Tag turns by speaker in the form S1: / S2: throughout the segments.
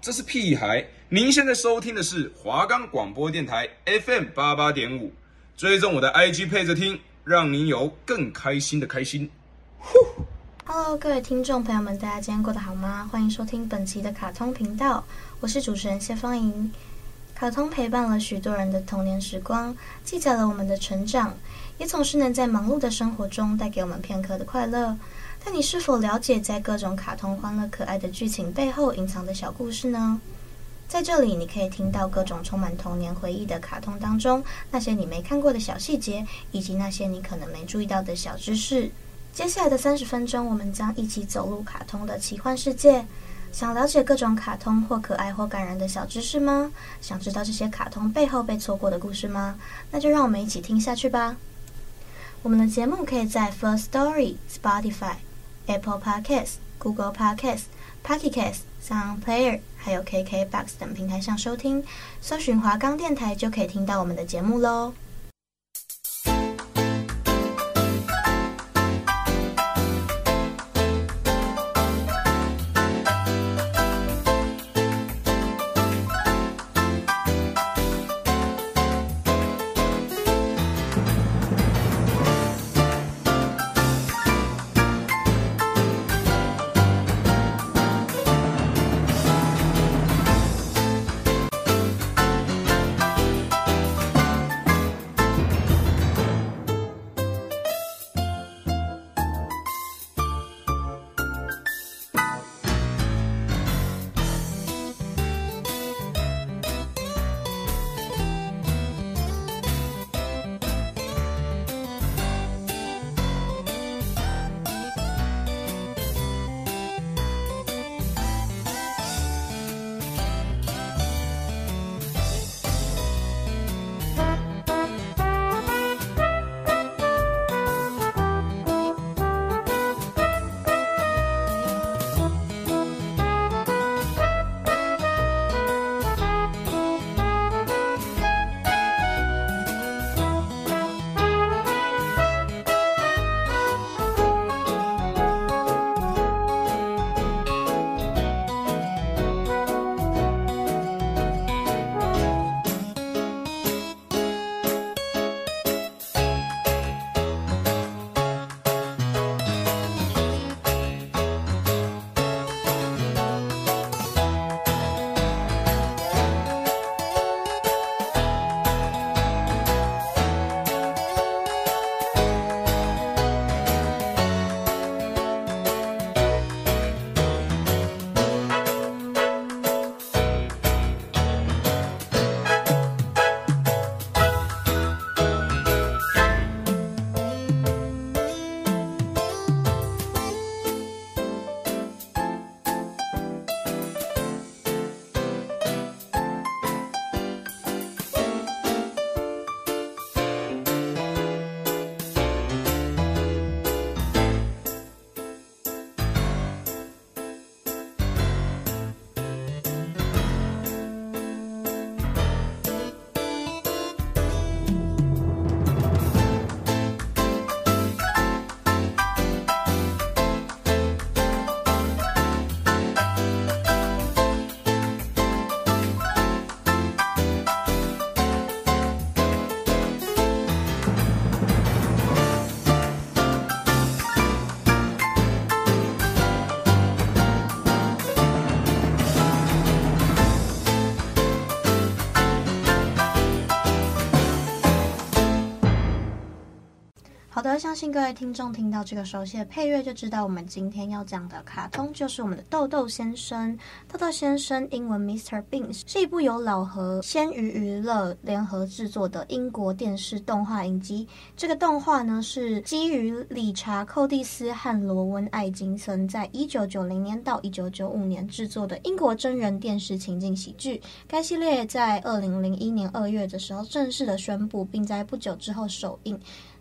S1: 这是屁孩。您现在收听的是华冈广播电台 FM 八八点五，追踪我的 IG 配着听，让您有更开心的开心。呼
S2: ，Hello，各位听众朋友们，大家今天过得好吗？欢迎收听本期的卡通频道，我是主持人谢芳莹。卡通陪伴了许多人的童年时光，记载了我们的成长，也总是能在忙碌的生活中带给我们片刻的快乐。那你是否了解，在各种卡通欢乐可爱的剧情背后隐藏的小故事呢？在这里，你可以听到各种充满童年回忆的卡通当中那些你没看过的小细节，以及那些你可能没注意到的小知识。接下来的三十分钟，我们将一起走入卡通的奇幻世界。想了解各种卡通或可爱或感人的小知识吗？想知道这些卡通背后被错过的故事吗？那就让我们一起听下去吧。我们的节目可以在 First Story、Spotify、Apple Podcast、Google Podcast、Pocket Cast、Sound Player。还有 KKBOX 等平台上收听，搜寻华冈电台就可以听到我们的节目喽。相信各位听众听到这个熟悉的配乐，就知道我们今天要讲的卡通就是我们的豆豆先生。豆豆先生英文 Mr. Bean 是一部由老和鲜鱼娱乐联合制作的英国电视动画影集。这个动画呢是基于理查·寇蒂斯和罗温·艾金森在一九九零年到一九九五年制作的英国真人电视情景喜剧。该系列在二零零一年二月的时候正式的宣布，并在不久之后首映。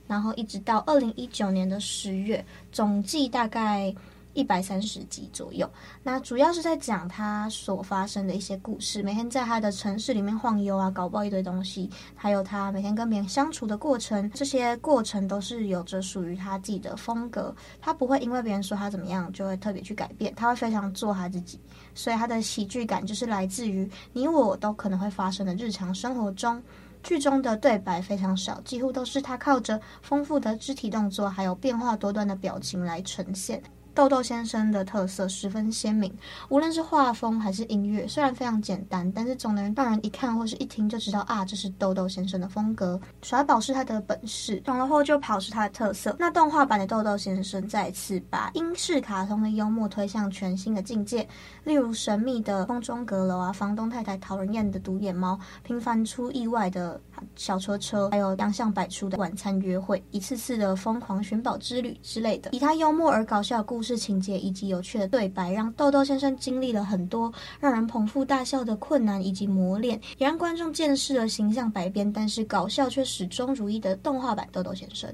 S2: 然后一直到二零一九年的十月，总计大概一百三十集左右。那主要是在讲他所发生的一些故事，每天在他的城市里面晃悠啊，搞爆一堆东西，还有他每天跟别人相处的过程，这些过程都是有着属于他自己的风格。他不会因为别人说他怎么样，就会特别去改变，他会非常做他自己。所以他的喜剧感就是来自于你我都可能会发生的日常生活中。剧中的对白非常少，几乎都是他靠着丰富的肢体动作，还有变化多端的表情来呈现。豆豆先生的特色十分鲜明，无论是画风还是音乐，虽然非常简单，但是总能让人一看或是一听就知道啊，这是豆豆先生的风格。耍宝是他的本事，懂了后就跑是他的特色。那动画版的豆豆先生再次把英式卡通的幽默推向全新的境界，例如神秘的空中阁楼啊，房东太太讨人厌的独眼猫，频繁出意外的小车车，还有洋相百出的晚餐约会，一次次的疯狂寻宝之旅之类的，以他幽默而搞笑的故事情节以及有趣的对白，让豆豆先生经历了很多让人捧腹大笑的困难以及磨练，也让观众见识了形象百变但是搞笑却始终如一的动画版豆豆先生。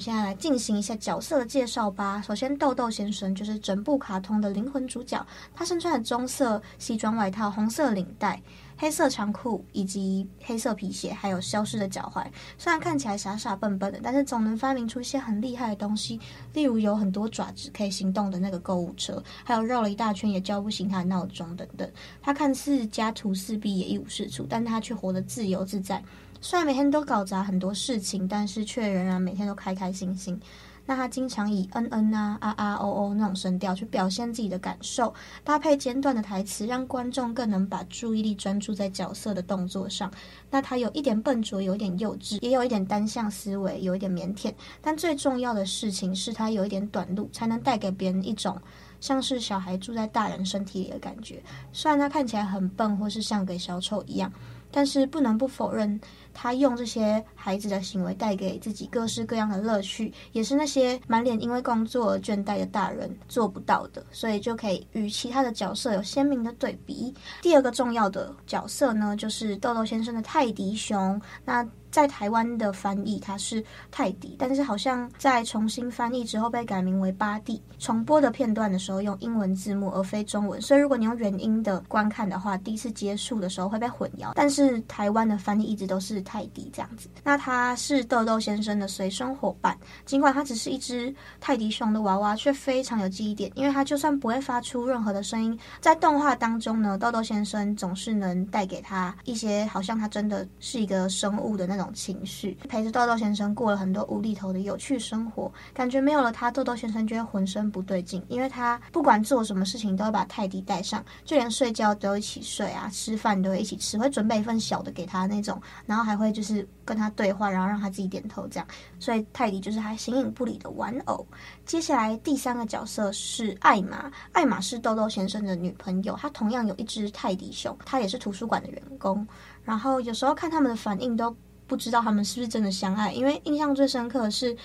S2: 现在来进行一下角色的介绍吧。首先，豆豆先生就是整部卡通的灵魂主角。他身穿的棕色西装外套、红色领带、黑色长裤以及黑色皮鞋，还有消失的脚踝。虽然看起来傻傻笨笨的，但是总能发明出一些很厉害的东西。例如有很多爪子可以行动的那个购物车，还有绕了一大圈也叫不醒他的闹钟等等。他看似家徒四壁也一无是处，但他却活得自由自在。虽然每天都搞砸很多事情，但是却仍然每天都开开心心。那他经常以嗯嗯啊、啊啊哦哦那种声调去表现自己的感受，搭配简短的台词，让观众更能把注意力专注在角色的动作上。那他有一点笨拙，有一点幼稚，也有一点单向思维，有一点腼腆。但最重要的事情是他有一点短路，才能带给别人一种像是小孩住在大人身体里的感觉。虽然他看起来很笨，或是像个小丑一样，但是不能不否认。他用这些孩子的行为带给自己各式各样的乐趣，也是那些满脸因为工作而倦怠的大人做不到的，所以就可以与其他的角色有鲜明的对比。第二个重要的角色呢，就是豆豆先生的泰迪熊。那在台湾的翻译它是泰迪，但是好像在重新翻译之后被改名为巴蒂。重播的片段的时候用英文字幕而非中文，所以如果你用原音的观看的话，第一次接触的时候会被混淆。但是台湾的翻译一直都是泰迪这样子。那它是豆豆先生的随身伙伴，尽管它只是一只泰迪熊的娃娃，却非常有记忆点，因为它就算不会发出任何的声音，在动画当中呢，豆豆先生总是能带给他一些好像他真的是一个生物的那种。情绪陪着豆豆先生过了很多无厘头的有趣生活，感觉没有了他，豆豆先生就会浑身不对劲，因为他不管做什么事情都会把泰迪带上，就连睡觉都一起睡啊，吃饭都会一起吃，会准备一份小的给他那种，然后还会就是跟他对话，然后让他自己点头这样，所以泰迪就是他形影不离的玩偶。接下来第三个角色是艾玛，艾玛是豆豆先生的女朋友，她同样有一只泰迪熊，她也是图书馆的员工，然后有时候看他们的反应都。不知道他们是不是真的相爱，因为印象最深刻的是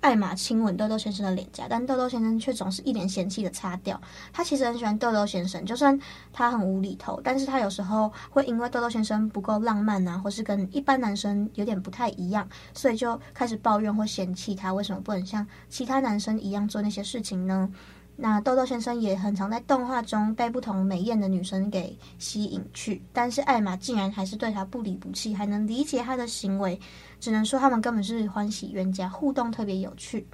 S2: 艾玛亲吻豆豆先生的脸颊，但豆豆先生却总是一脸嫌弃的擦掉。他其实很喜欢豆豆先生，就算他很无厘头，但是他有时候会因为豆豆先生不够浪漫啊，或是跟一般男生有点不太一样，所以就开始抱怨或嫌弃他为什么不能像其他男生一样做那些事情呢？那豆豆先生也很常在动画中被不同美艳的女生给吸引去，但是艾玛竟然还是对他不离不弃，还能理解他的行为，只能说他们根本是欢喜冤家，互动特别有趣。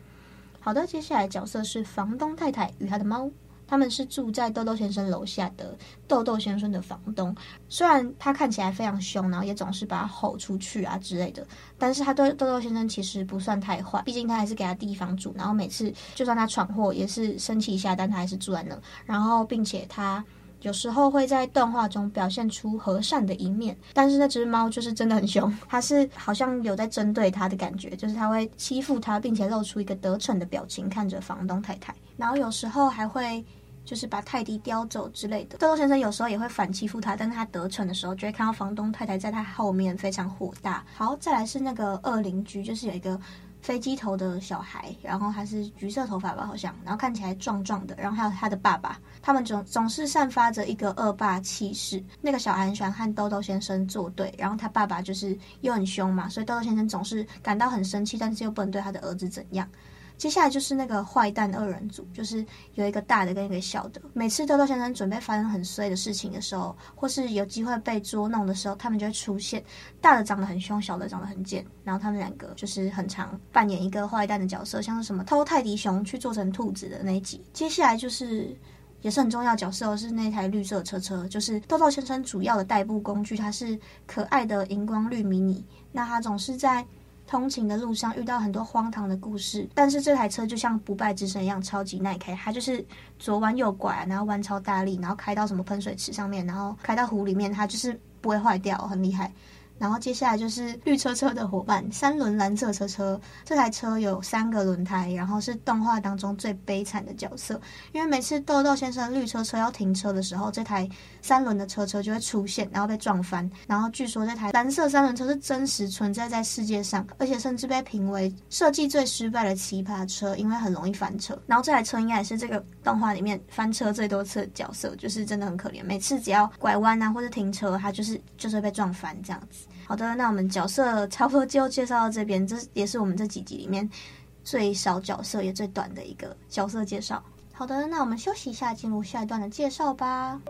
S2: 好的，接下来角色是房东太太与她的猫。他们是住在豆豆先生楼下的豆豆先生的房东，虽然他看起来非常凶，然后也总是把他吼出去啊之类的，但是他对豆豆先生其实不算太坏，毕竟他还是给他地方住，然后每次就算他闯祸也是生气一下，但他还是住在那，然后并且他有时候会在动画中表现出和善的一面，但是那只猫就是真的很凶，他是好像有在针对他的感觉，就是他会欺负他，并且露出一个得逞的表情看着房东太太，然后有时候还会。就是把泰迪叼走之类的。豆豆先生有时候也会反欺负他，但是他得逞的时候，就会看到房东太太在他后面非常火大。好，再来是那个恶邻居，就是有一个。飞机头的小孩，然后他是橘色头发吧，好像，然后看起来壮壮的，然后还有他的爸爸，他们总总是散发着一个恶霸气势。那个小孩很喜欢和豆豆先生作对，然后他爸爸就是又很凶嘛，所以豆豆先生总是感到很生气，但是又不能对他的儿子怎样。接下来就是那个坏蛋二人组，就是有一个大的跟一个小的。每次豆豆先生准备发生很衰的事情的时候，或是有机会被捉弄的时候，他们就会出现。大的长得很凶，小的长得很贱。然后他们两个就是很常扮演一个坏蛋的角色，像是什么偷泰迪熊去做成兔子的那一集。接下来就是也是很重要角色，是那台绿色车车，就是豆豆先生主要的代步工具。它是可爱的荧光绿迷你，那它总是在。通勤的路上遇到很多荒唐的故事，但是这台车就像不败之神一样超级耐开，它就是左弯右拐，然后弯超大力，然后开到什么喷水池上面，然后开到湖里面，它就是不会坏掉，很厉害。然后接下来就是绿车车的伙伴，三轮蓝色车车。这台车有三个轮胎，然后是动画当中最悲惨的角色。因为每次豆豆先生绿车车要停车的时候，这台三轮的车车就会出现，然后被撞翻。然后据说这台蓝色三轮车是真实存在在世界上，而且甚至被评为设计最失败的奇葩车，因为很容易翻车。然后这台车应该也是这个动画里面翻车最多次的角色，就是真的很可怜。每次只要拐弯啊或者停车，它就是就是被撞翻这样子。好的，那我们角色差不多就介绍到这边，这也是我们这几集里面最少角色也最短的一个角色介绍。好的，那我们休息一下，进入下一段的介绍吧。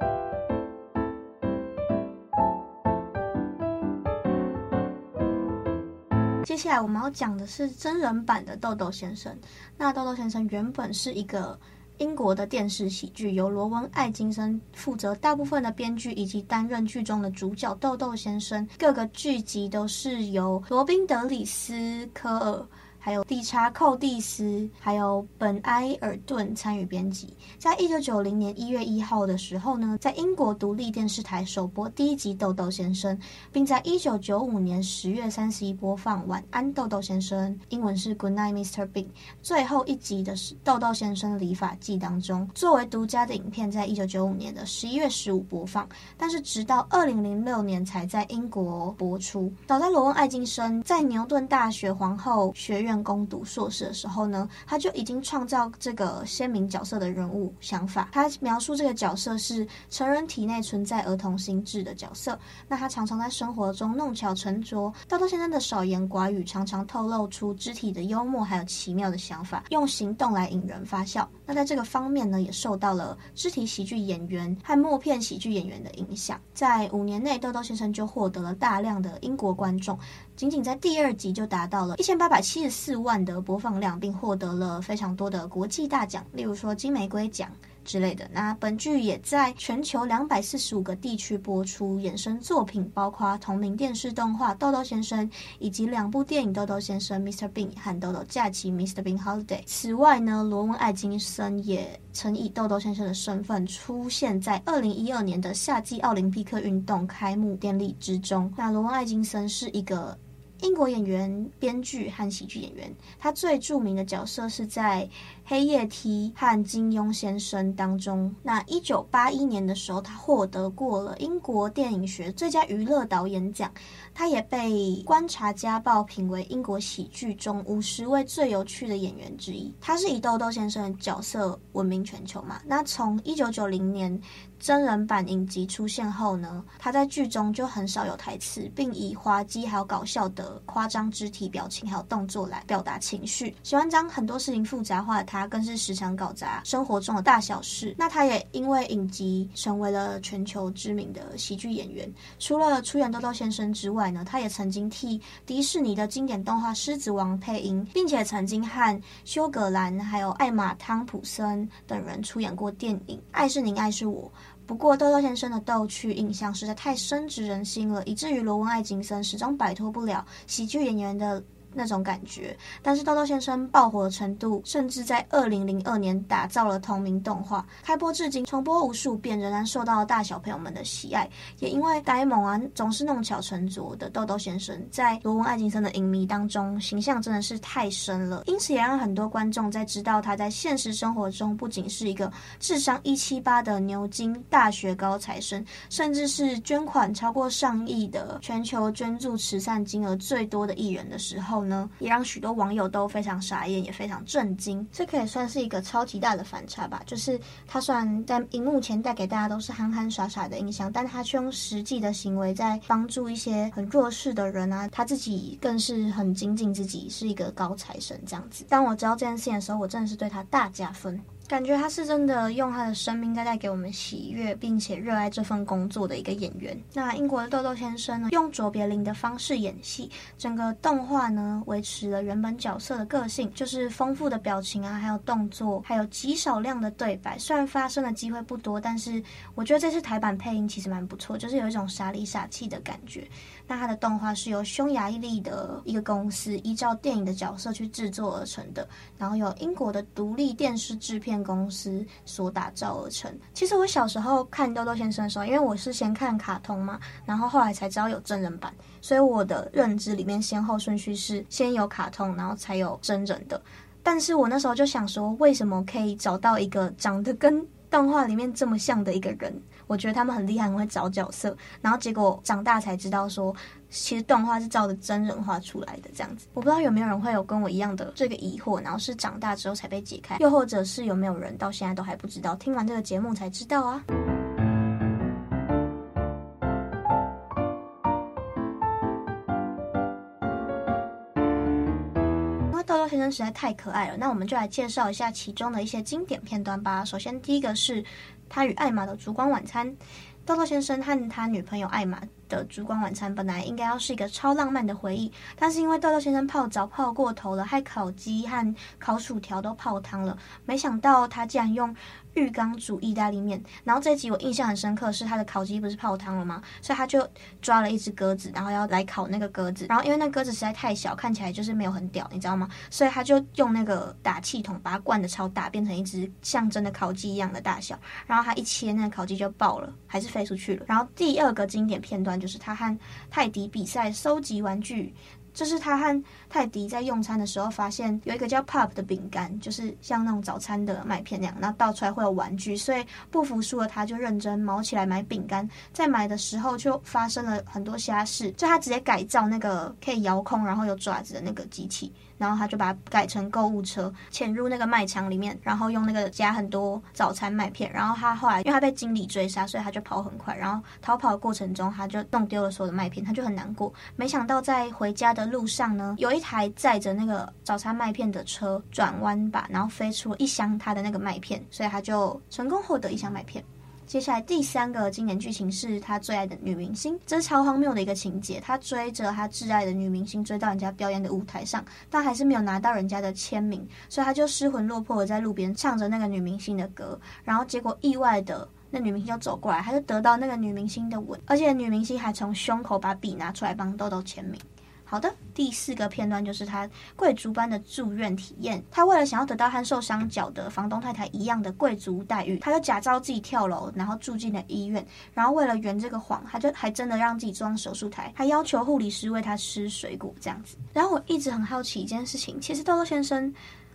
S2: 接下来我们要讲的是真人版的豆豆先生。那豆豆先生原本是一个。英国的电视喜剧由罗温·艾金森负责大部分的编剧，以及担任剧中的主角豆豆先生。各个剧集都是由罗宾·德里斯科尔。还有理查·寇蒂斯，还有本·埃尔顿参与编辑。在一九九零年一月一号的时候呢，在英国独立电视台首播第一集《豆豆先生》，并在一九九五年十月三十一播放《晚安，豆豆先生》，英文是 Good Night, Mr. Bean。最后一集的是《豆豆先生理发记》当中，作为独家的影片，在一九九五年的十一月十五播放，但是直到二零零六年才在英国播出。早在罗恩·爱金森在牛顿大学皇后学院。攻读硕士的时候呢，他就已经创造这个鲜明角色的人物想法。他描述这个角色是成人体内存在儿童心智的角色。那他常常在生活中弄巧成拙。豆豆先生的少言寡语常常透露出肢体的幽默，还有奇妙的想法，用行动来引人发笑。那在这个方面呢，也受到了肢体喜剧演员和默片喜剧演员的影响。在五年内，豆豆先生就获得了大量的英国观众。仅仅在第二集就达到了一千八百七十四万的播放量，并获得了非常多的国际大奖，例如说金玫瑰奖之类的。那本剧也在全球两百四十五个地区播出，衍生作品包括同名电视动画《豆豆先生》，以及两部电影《豆豆先生 Mr. Bean》和《豆豆假期 Mr. Bean Holiday》。此外呢，罗温·艾金森也曾以豆豆先生的身份出现在二零一二年的夏季奥林匹克运动开幕典礼之中。那罗温·艾金森是一个。英国演员、编剧和喜剧演员，他最著名的角色是在《黑夜梯》和《金庸先生》当中。那一九八一年的时候，他获得过了英国电影学最佳娱乐导演奖。他也被《观察家报》评为英国喜剧中五十位最有趣的演员之一。他是以豆豆先生的角色闻名全球嘛？那从一九九零年真人版影集出现后呢，他在剧中就很少有台词，并以滑稽还有搞笑的夸张肢体表情还有动作来表达情绪。喜欢将很多事情复杂化的他，更是时常搞砸生活中的大小事。那他也因为影集成为了全球知名的喜剧演员。除了出演豆豆先生之外，呢，他也曾经替迪士尼的经典动画《狮子王》配音，并且曾经和休格兰还有艾玛汤普森等人出演过电影《爱是您，爱是我》。不过，豆豆先生的逗趣印象实在太深植人心了，以至于罗文·艾金森始终摆脱不了喜剧演员的那种感觉。但是豆豆先生爆火的程度，甚至在二零零二年打造了同名动画，开播至今重播无数遍，仍然受到大小朋友们的喜爱。也因为呆萌啊，总是弄巧成拙的豆豆先生，在罗文·艾金森的影迷当中形象真的是太深了，因此也让很多观众在知道他在现实生活中不仅是一个智商一七八的牛津大学高材生，甚至是捐款超过上亿的全球捐助慈善金额最多的艺人的时候呢，也让许多网友都非常傻眼，也非常震惊。这可以算是一个超级大的反差吧，就是他虽然在荧幕前带给大家都是憨憨傻傻的印象，但他却用实际的行为在帮助一些很弱势的人啊，他自己更是很精进自己，是一个高材生这样子。当我知道这件事情的时候，我真的是对他大加分。感觉他是真的用他的生命在带给我们喜悦，并且热爱这份工作的一个演员。那英国的豆豆先生呢，用卓别林的方式演戏，整个动画呢维持了原本角色的个性，就是丰富的表情啊，还有动作，还有极少量的对白。虽然发声的机会不多，但是我觉得这次台版配音其实蛮不错，就是有一种傻里傻气的感觉。那他的动画是由匈牙利的一个公司依照电影的角色去制作而成的，然后有英国的独立电视制片公司所打造而成。其实我小时候看豆豆先生的时候，因为我是先看卡通嘛，然后后来才知道有真人版，所以我的认知里面先后顺序是先有卡通，然后才有真人的。但是我那时候就想说，为什么可以找到一个长得跟动画里面这么像的一个人？我觉得他们很厉害，很会找角色。然后结果长大才知道说，其实动画是照着真人画出来的这样子。我不知道有没有人会有跟我一样的这个疑惑，然后是长大之后才被解开，又或者是有没有人到现在都还不知道，听完这个节目才知道啊。因为豆豆先生实在太可爱了，那我们就来介绍一下其中的一些经典片段吧。首先第一个是。他与艾玛的烛光晚餐，豆豆先生和他女朋友艾玛的烛光晚餐本来应该要是一个超浪漫的回忆，但是因为豆豆先生泡澡泡过头了，害烤鸡和烤薯条都泡汤了。没想到他竟然用浴缸煮意大利面，然后这集我印象很深刻，是他的烤鸡不是泡汤了吗？所以他就抓了一只鸽子，然后要来烤那个鸽子，然后因为那鸽子实在太小，看起来就是没有很屌，你知道吗？所以他就用那个打气筒把它灌得超大，变成一只像真的烤鸡一样的大小，然后他一切那个烤鸡就爆了，还是飞出去了。然后第二个经典片段就是他和泰迪比赛收集玩具。这是他和泰迪在用餐的时候发现有一个叫 Pop 的饼干，就是像那种早餐的麦片那样，然后倒出来会有玩具，所以不服输的他就认真毛起来买饼干。在买的时候就发生了很多瞎事，就他直接改造那个可以遥控然后有爪子的那个机器。然后他就把它改成购物车，潜入那个卖场里面，然后用那个夹很多早餐麦片。然后他后来因为他被经理追杀，所以他就跑很快。然后逃跑的过程中，他就弄丢了所有的麦片，他就很难过。没想到在回家的路上呢，有一台载着那个早餐麦片的车转弯吧，然后飞出了一箱他的那个麦片，所以他就成功获得一箱麦片。接下来第三个经典剧情是他最爱的女明星，这是超荒谬的一个情节。他追着他挚爱的女明星追到人家表演的舞台上，但还是没有拿到人家的签名，所以他就失魂落魄的在路边唱着那个女明星的歌。然后结果意外的，那女明星就走过来，他就得到那个女明星的吻，而且女明星还从胸口把笔拿出来帮豆豆签名。好的，第四个片段就是他贵族般的住院体验。他为了想要得到和受伤脚的房东太太一样的贵族待遇，他就假装自己跳楼，然后住进了医院。然后为了圆这个谎，他就还真的让自己装手术台，还要求护理师喂他吃水果这样子。然后我一直很好奇一件事情，其实豆豆先生。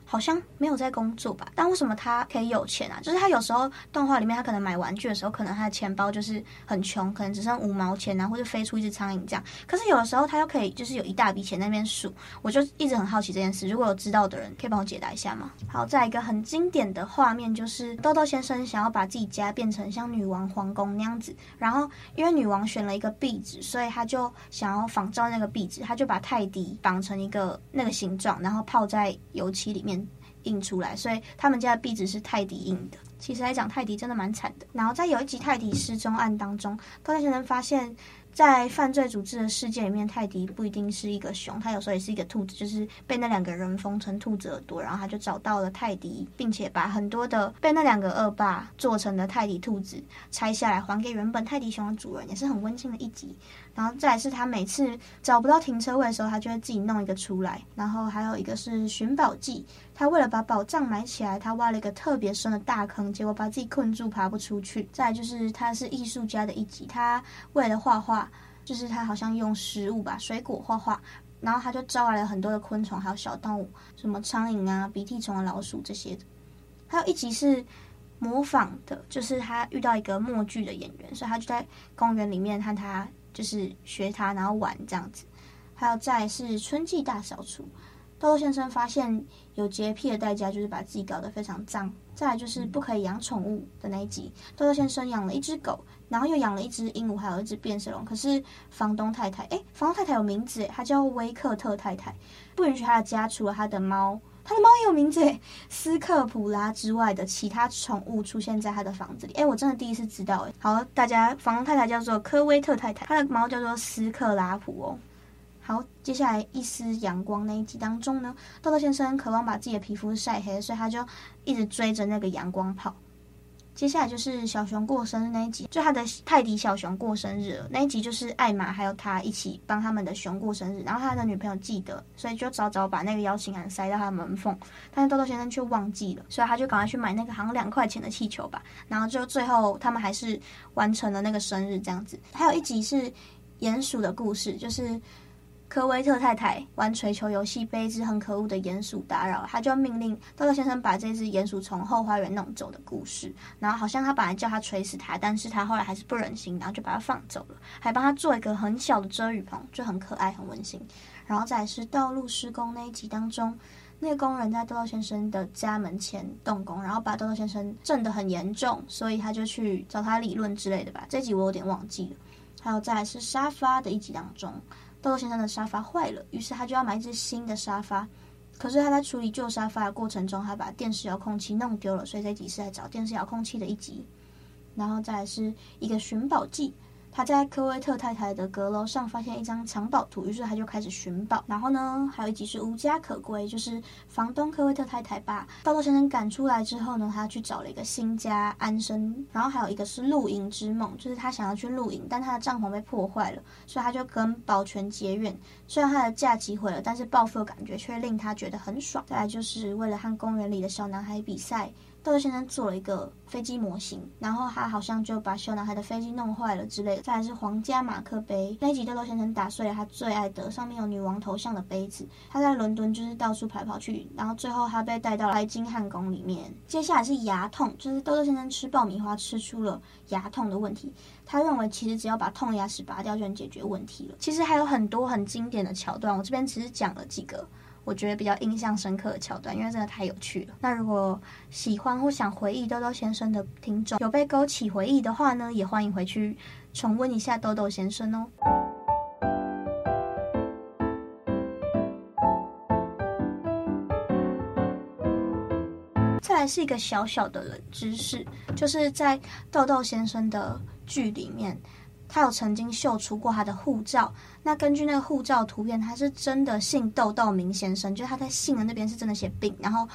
S2: 好像没有在工作吧？但为什么他可以有钱啊？就是他有时候动画里面，他可能买玩具的时候，可能他的钱包就是很穷，可能只剩五毛钱啊，或者飞出一只苍蝇这样。可是有的时候他又可以，就是有一大笔钱在那边数。我就一直很好奇这件事，如果有知道的人，可以帮我解答一下吗？好，再一个很经典的画面就是豆豆先生想要把自己家变成像女王皇宫那样子，然后因为女王选了一个壁纸，所以他就想要仿照那个壁纸，他就把泰迪绑成一个那个形状，然后泡在油漆里面。印出来，所以他们家的壁纸是泰迪印的。其实来讲，泰迪真的蛮惨的。然后在有一集泰迪失踪案当中，高大先生发现，在犯罪组织的世界里面，泰迪不一定是一个熊，他有时候也是一个兔子，就是被那两个人封成兔子耳朵。然后他就找到了泰迪，并且把很多的被那两个恶霸做成的泰迪兔子拆下来，还给原本泰迪熊的主人，也是很温馨的一集。然后再来是他每次找不到停车位的时候，他就会自己弄一个出来。然后还有一个是寻宝记，他为了把宝藏埋起来，他挖了一个特别深的大坑，结果把自己困住，爬不出去。再就是他是艺术家的一集，他为了画画，就是他好像用食物吧，水果画画，然后他就招来了很多的昆虫，还有小动物，什么苍蝇啊、鼻涕虫啊、老鼠这些的。还有一集是。模仿的，就是他遇到一个默剧的演员，所以他就在公园里面和他就是学他，然后玩这样子。还有再是春季大扫除，豆豆先生发现有洁癖的代价就是把自己搞得非常脏。再来就是不可以养宠物的那一集，豆豆先生养了一只狗，然后又养了一只鹦鹉，还有一只变色龙。可是房东太太，诶，房东太太有名字，她叫威克特太太，不允许他的家除了他的猫。他的猫也有名字诶，斯克普拉之外的其他宠物出现在他的房子里。哎，我真的第一次知道诶。好，大家，房东太太叫做科威特太太，她的猫叫做斯克拉普哦。好，接下来一丝阳光那一集当中呢，豆豆先生渴望把自己的皮肤晒黑，所以他就一直追着那个阳光跑。接下来就是小熊过生日那一集，就他的泰迪小熊过生日了那一集，就是艾玛还有他一起帮他们的熊过生日，然后他的女朋友记得，所以就早早把那个邀请函塞到他的门缝，但是豆豆先生却忘记了，所以他就赶快去买那个好像两块钱的气球吧，然后就最后他们还是完成了那个生日这样子。还有一集是鼹鼠的故事，就是。科威特太太玩槌球游戏，被一只很可恶的鼹鼠打扰，他就命令豆豆先生把这只鼹鼠从后花园弄走的故事。然后好像他本来叫他锤死他，但是他后来还是不忍心，然后就把他放走了，还帮他做一个很小的遮雨棚，就很可爱，很温馨。然后再是道路施工那一集当中，那个工人在豆豆先生的家门前动工，然后把豆豆先生震得很严重，所以他就去找他理论之类的吧。这集我有点忘记了。还有再来是沙发的一集当中。豆豆先生的沙发坏了，于是他就要买一只新的沙发。可是他在处理旧沙发的过程中，还把电视遥控器弄丢了，所以这集是在找电视遥控器的一集。然后再来是一个寻宝记。他在科威特太太的阁楼上发现一张藏宝图，于是他就开始寻宝。然后呢，还有一集是无家可归，就是房东科威特太太把豆豆先生赶出来之后呢，他去找了一个新家安身。然后还有一个是露营之梦，就是他想要去露营，但他的帐篷被破坏了，所以他就跟保全结怨。虽然他的假期毁了，但是报复的感觉却令他觉得很爽。再来就是为了和公园里的小男孩比赛。豆豆先生做了一个飞机模型，然后他好像就把小男孩的飞机弄坏了之类的。再来是皇家马克杯，那一集豆豆先生打碎了他最爱的上面有女王头像的杯子。他在伦敦就是到处跑跑去，然后最后他被带到白金汉宫里面。接下来是牙痛，就是豆豆先生吃爆米花吃出了牙痛的问题。他认为其实只要把痛牙齿拔掉就能解决问题了。其实还有很多很经典的桥段，我这边只是讲了几个。我觉得比较印象深刻的桥段，因为真的太有趣了。那如果喜欢或想回忆豆豆先生的听众，有被勾起回忆的话呢，也欢迎回去重温一下豆豆先生哦。再来是一个小小的冷知识，就是在豆豆先生的剧里面。他有曾经秀出过他的护照，那根据那个护照图片，他是真的姓豆豆明先生，就是他在姓的那边是真的写病，然后。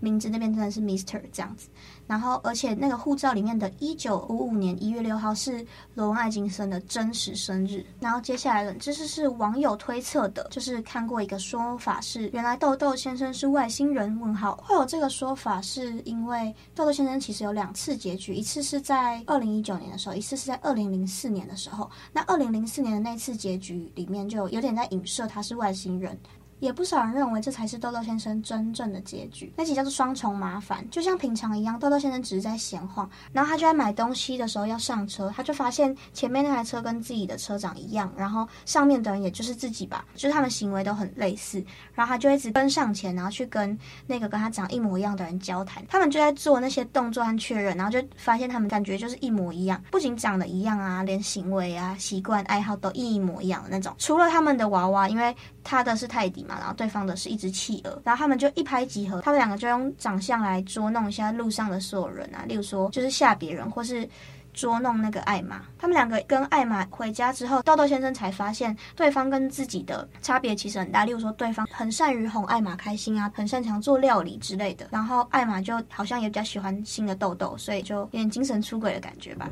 S2: 名字那边真的是 Mister 这样子，然后而且那个护照里面的一九五五年一月六号是罗恩·艾金森的真实生日。然后接下来的知识是网友推测的，就是看过一个说法是，原来豆豆先生是外星人？问号会有这个说法，是因为豆豆先生其实有两次结局，一次是在二零一九年的时候，一次是在二零零四年的时候。那二零零四年的那次结局里面就有点在影射他是外星人。也不少人认为这才是豆豆先生真正的结局。那集叫做双重麻烦，就像平常一样，豆豆先生只是在闲晃，然后他就在买东西的时候要上车，他就发现前面那台车跟自己的车长一样，然后上面的人也就是自己吧，就是他们行为都很类似，然后他就一直跟上前，然后去跟那个跟他长一模一样的人交谈。他们就在做那些动作和确认，然后就发现他们感觉就是一模一样，不仅长得一样啊，连行为啊、习惯、爱好都一模一样的那种。除了他们的娃娃，因为他的是泰迪。然后对方的是一只企鹅，然后他们就一拍即合，他们两个就用长相来捉弄一下路上的所有人啊，例如说就是吓别人，或是捉弄那个艾玛。他们两个跟艾玛回家之后，豆豆先生才发现对方跟自己的差别其实很大，例如说对方很善于哄艾玛开心啊，很擅长做料理之类的，然后艾玛就好像也比较喜欢新的豆豆，所以就有点精神出轨的感觉吧。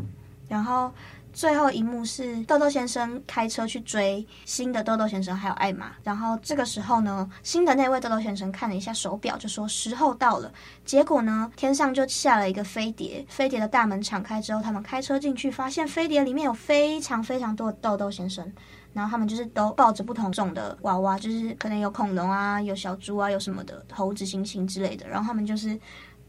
S2: 然后。最后一幕是豆豆先生开车去追新的豆豆先生还有艾玛，然后这个时候呢，新的那位豆豆先生看了一下手表，就说时候到了。结果呢，天上就下了一个飞碟，飞碟的大门敞开之后，他们开车进去，发现飞碟里面有非常非常多的豆豆先生。然后他们就是都抱着不同种的娃娃，就是可能有恐龙啊，有小猪啊，有什么的猴子、猩猩之类的。然后他们就是。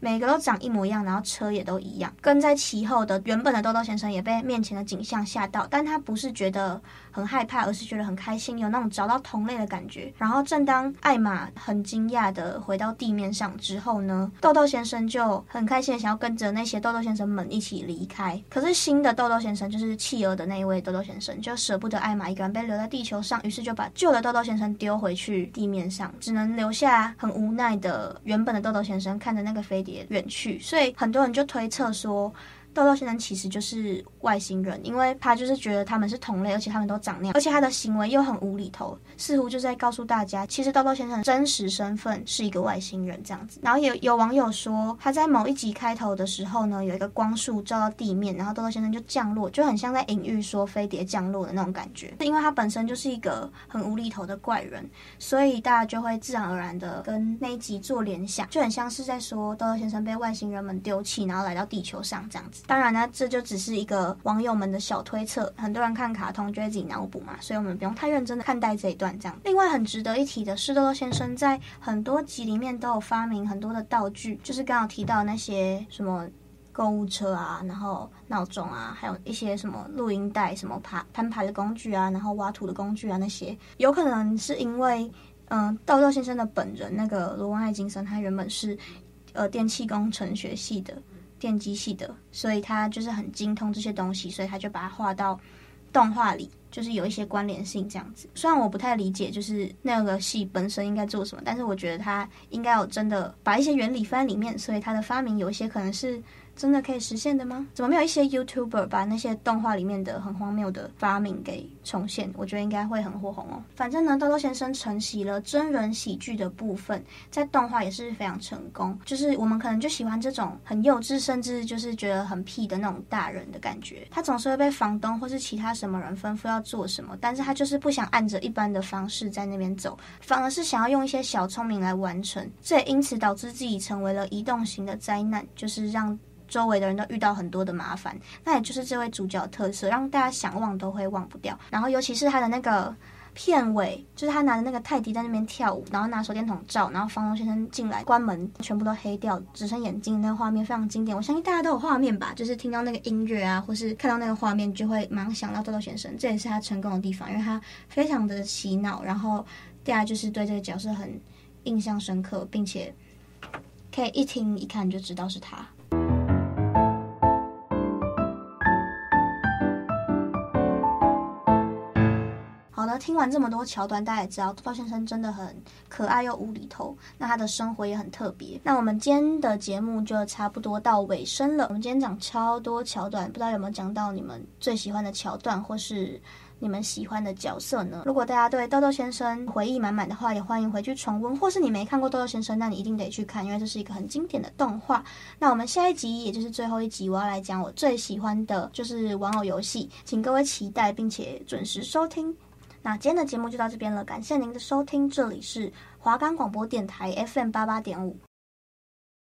S2: 每个都长一模一样，然后车也都一样。跟在其后的原本的豆豆先生也被面前的景象吓到，但他不是觉得很害怕，而是觉得很开心，有那种找到同类的感觉。然后正当艾玛很惊讶的回到地面上之后呢，豆豆先生就很开心的想要跟着那些豆豆先生们一起离开。可是新的豆豆先生就是企鹅的那一位豆豆先生，就舍不得艾玛一个人被留在地球上，于是就把旧的豆豆先生丢回去地面上，只能留下很无奈的原本的豆豆先生看着那个飞也远去，所以很多人就推测说，豆豆先生其实就是外星人，因为他就是觉得他们是同类，而且他们都长那样，而且他的行为又很无厘头，似乎就在告诉大家，其实豆豆先生真实身份是一个外星人这样子。然后有有网友说，他在某一集开头的时候呢，有一个光束照到地面，然后豆豆先生就降落，就很像在隐喻说飞碟降落的那种感觉。因为他本身就是一个很无厘头的怪人，所以大家就会自然而然的跟那一集做联想，就很像是在说豆豆先生被外星人们丢弃，然后来到地球上这样子。当然呢，这就只是一个网友们的小推测。很多人看卡通就会自己脑补嘛，所以我们不用太认真的看待这一段。这样，另外很值得一提的是，豆豆先生在很多集里面都有发明很多的道具，就是刚刚提到那些什么购物车啊，然后闹钟啊，还有一些什么录音带、什么爬攀爬的工具啊，然后挖土的工具啊，那些有可能是因为，嗯、豆豆先生的本人那个罗文·艾金森，他原本是呃电气工程学系的。电机系的，所以他就是很精通这些东西，所以他就把它画到动画里，就是有一些关联性这样子。虽然我不太理解，就是那个系本身应该做什么，但是我觉得他应该有真的把一些原理放在里面，所以他的发明有一些可能是。真的可以实现的吗？怎么没有一些 YouTuber 把那些动画里面的很荒谬的发明给重现？我觉得应该会很火红哦。反正呢，豆豆先生承袭了真人喜剧的部分，在动画也是非常成功。就是我们可能就喜欢这种很幼稚，甚至就是觉得很屁的那种大人的感觉。他总是会被房东或是其他什么人吩咐要做什么，但是他就是不想按着一般的方式在那边走，反而是想要用一些小聪明来完成。这也因此导致自己成为了移动型的灾难，就是让。周围的人都遇到很多的麻烦，那也就是这位主角的特色，让大家想忘都会忘不掉。然后尤其是他的那个片尾，就是他拿着那个泰迪在那边跳舞，然后拿手电筒照，然后房东先生进来关门，全部都黑掉，只剩眼睛，那个画面非常经典。我相信大家都有画面吧，就是听到那个音乐啊，或是看到那个画面，就会马上想到豆豆先生。这也是他成功的地方，因为他非常的洗脑，然后大家就是对这个角色很印象深刻，并且可以一听一看就知道是他。听完这么多桥段，大家也知道豆豆先生真的很可爱又无厘头。那他的生活也很特别。那我们今天的节目就差不多到尾声了。我们今天讲超多桥段，不知道有没有讲到你们最喜欢的桥段，或是你们喜欢的角色呢？如果大家对豆豆先生回忆满满的话，也欢迎回去重温。或是你没看过豆豆先生，那你一定得去看，因为这是一个很经典的动画。那我们下一集，也就是最后一集，我要来讲我最喜欢的就是玩偶游戏，请各位期待，并且准时收听。那今天的节目就到这边了，感谢您的收听，这里是华冈广播电台 FM 八八点五。